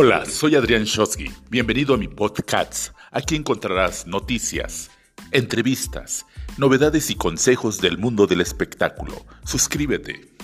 Hola, soy Adrián Shosky. Bienvenido a mi podcast. Aquí encontrarás noticias, entrevistas, novedades y consejos del mundo del espectáculo. Suscríbete.